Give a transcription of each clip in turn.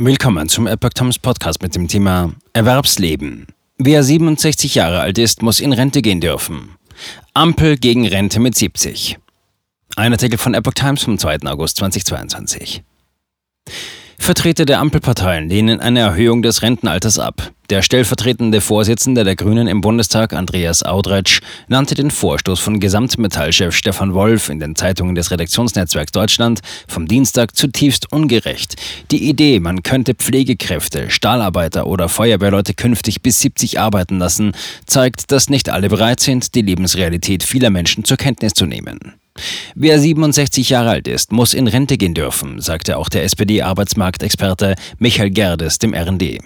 Willkommen zum Epoch Times Podcast mit dem Thema Erwerbsleben. Wer 67 Jahre alt ist, muss in Rente gehen dürfen. Ampel gegen Rente mit 70. Ein Artikel von Epoch Times vom 2. August 2022. Vertreter der Ampelparteien lehnen eine Erhöhung des Rentenalters ab. Der stellvertretende Vorsitzende der Grünen im Bundestag, Andreas Audretsch, nannte den Vorstoß von Gesamtmetallchef Stefan Wolf in den Zeitungen des Redaktionsnetzwerks Deutschland vom Dienstag zutiefst ungerecht. Die Idee, man könnte Pflegekräfte, Stahlarbeiter oder Feuerwehrleute künftig bis 70 arbeiten lassen, zeigt, dass nicht alle bereit sind, die Lebensrealität vieler Menschen zur Kenntnis zu nehmen. Wer 67 Jahre alt ist, muss in Rente gehen dürfen, sagte auch der SPD-Arbeitsmarktexperte Michael Gerdes dem RND.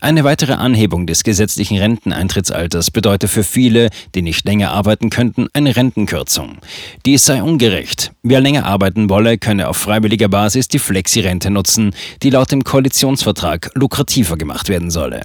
Eine weitere Anhebung des gesetzlichen Renteneintrittsalters bedeutet für viele, die nicht länger arbeiten könnten, eine Rentenkürzung. Dies sei ungerecht. Wer länger arbeiten wolle, könne auf freiwilliger Basis die Flexi-Rente nutzen, die laut dem Koalitionsvertrag lukrativer gemacht werden solle.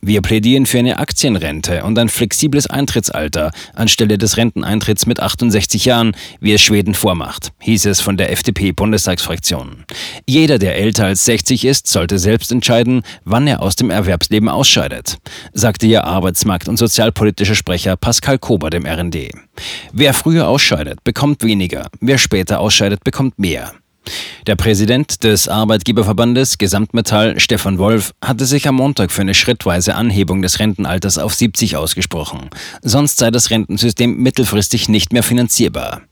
Wir plädieren für eine Aktienrente und ein flexibles Eintrittsalter anstelle des Renteneintritts mit 68 Jahren, wie es Schweden vormacht, hieß es von der FDP-Bundestagsfraktion. Jeder, der älter als 60 ist, sollte selbst entscheiden, wann er aus dem Erwerbsleben ausscheidet, sagte ihr Arbeitsmarkt- und sozialpolitischer Sprecher Pascal Kober dem RND. Wer früher ausscheidet, bekommt weniger, wer später ausscheidet, bekommt mehr. Der Präsident des Arbeitgeberverbandes Gesamtmetall, Stefan Wolf, hatte sich am Montag für eine schrittweise Anhebung des Rentenalters auf 70 ausgesprochen. Sonst sei das Rentensystem mittelfristig nicht mehr finanzierbar.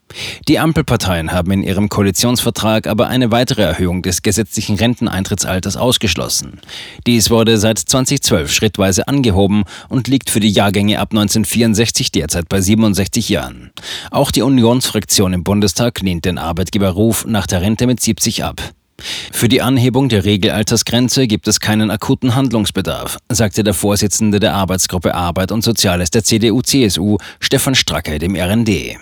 Die Ampelparteien haben in ihrem Koalitionsvertrag aber eine weitere Erhöhung des gesetzlichen Renteneintrittsalters ausgeschlossen. Dies wurde seit 2012 schrittweise angehoben und liegt für die Jahrgänge ab 1964 derzeit bei 67 Jahren. Auch die Unionsfraktion im Bundestag lehnt den Arbeitgeberruf nach der Rente mit 70 ab. Für die Anhebung der Regelaltersgrenze gibt es keinen akuten Handlungsbedarf, sagte der Vorsitzende der Arbeitsgruppe Arbeit und Soziales der CDU-CSU, Stefan Stracke, dem RND.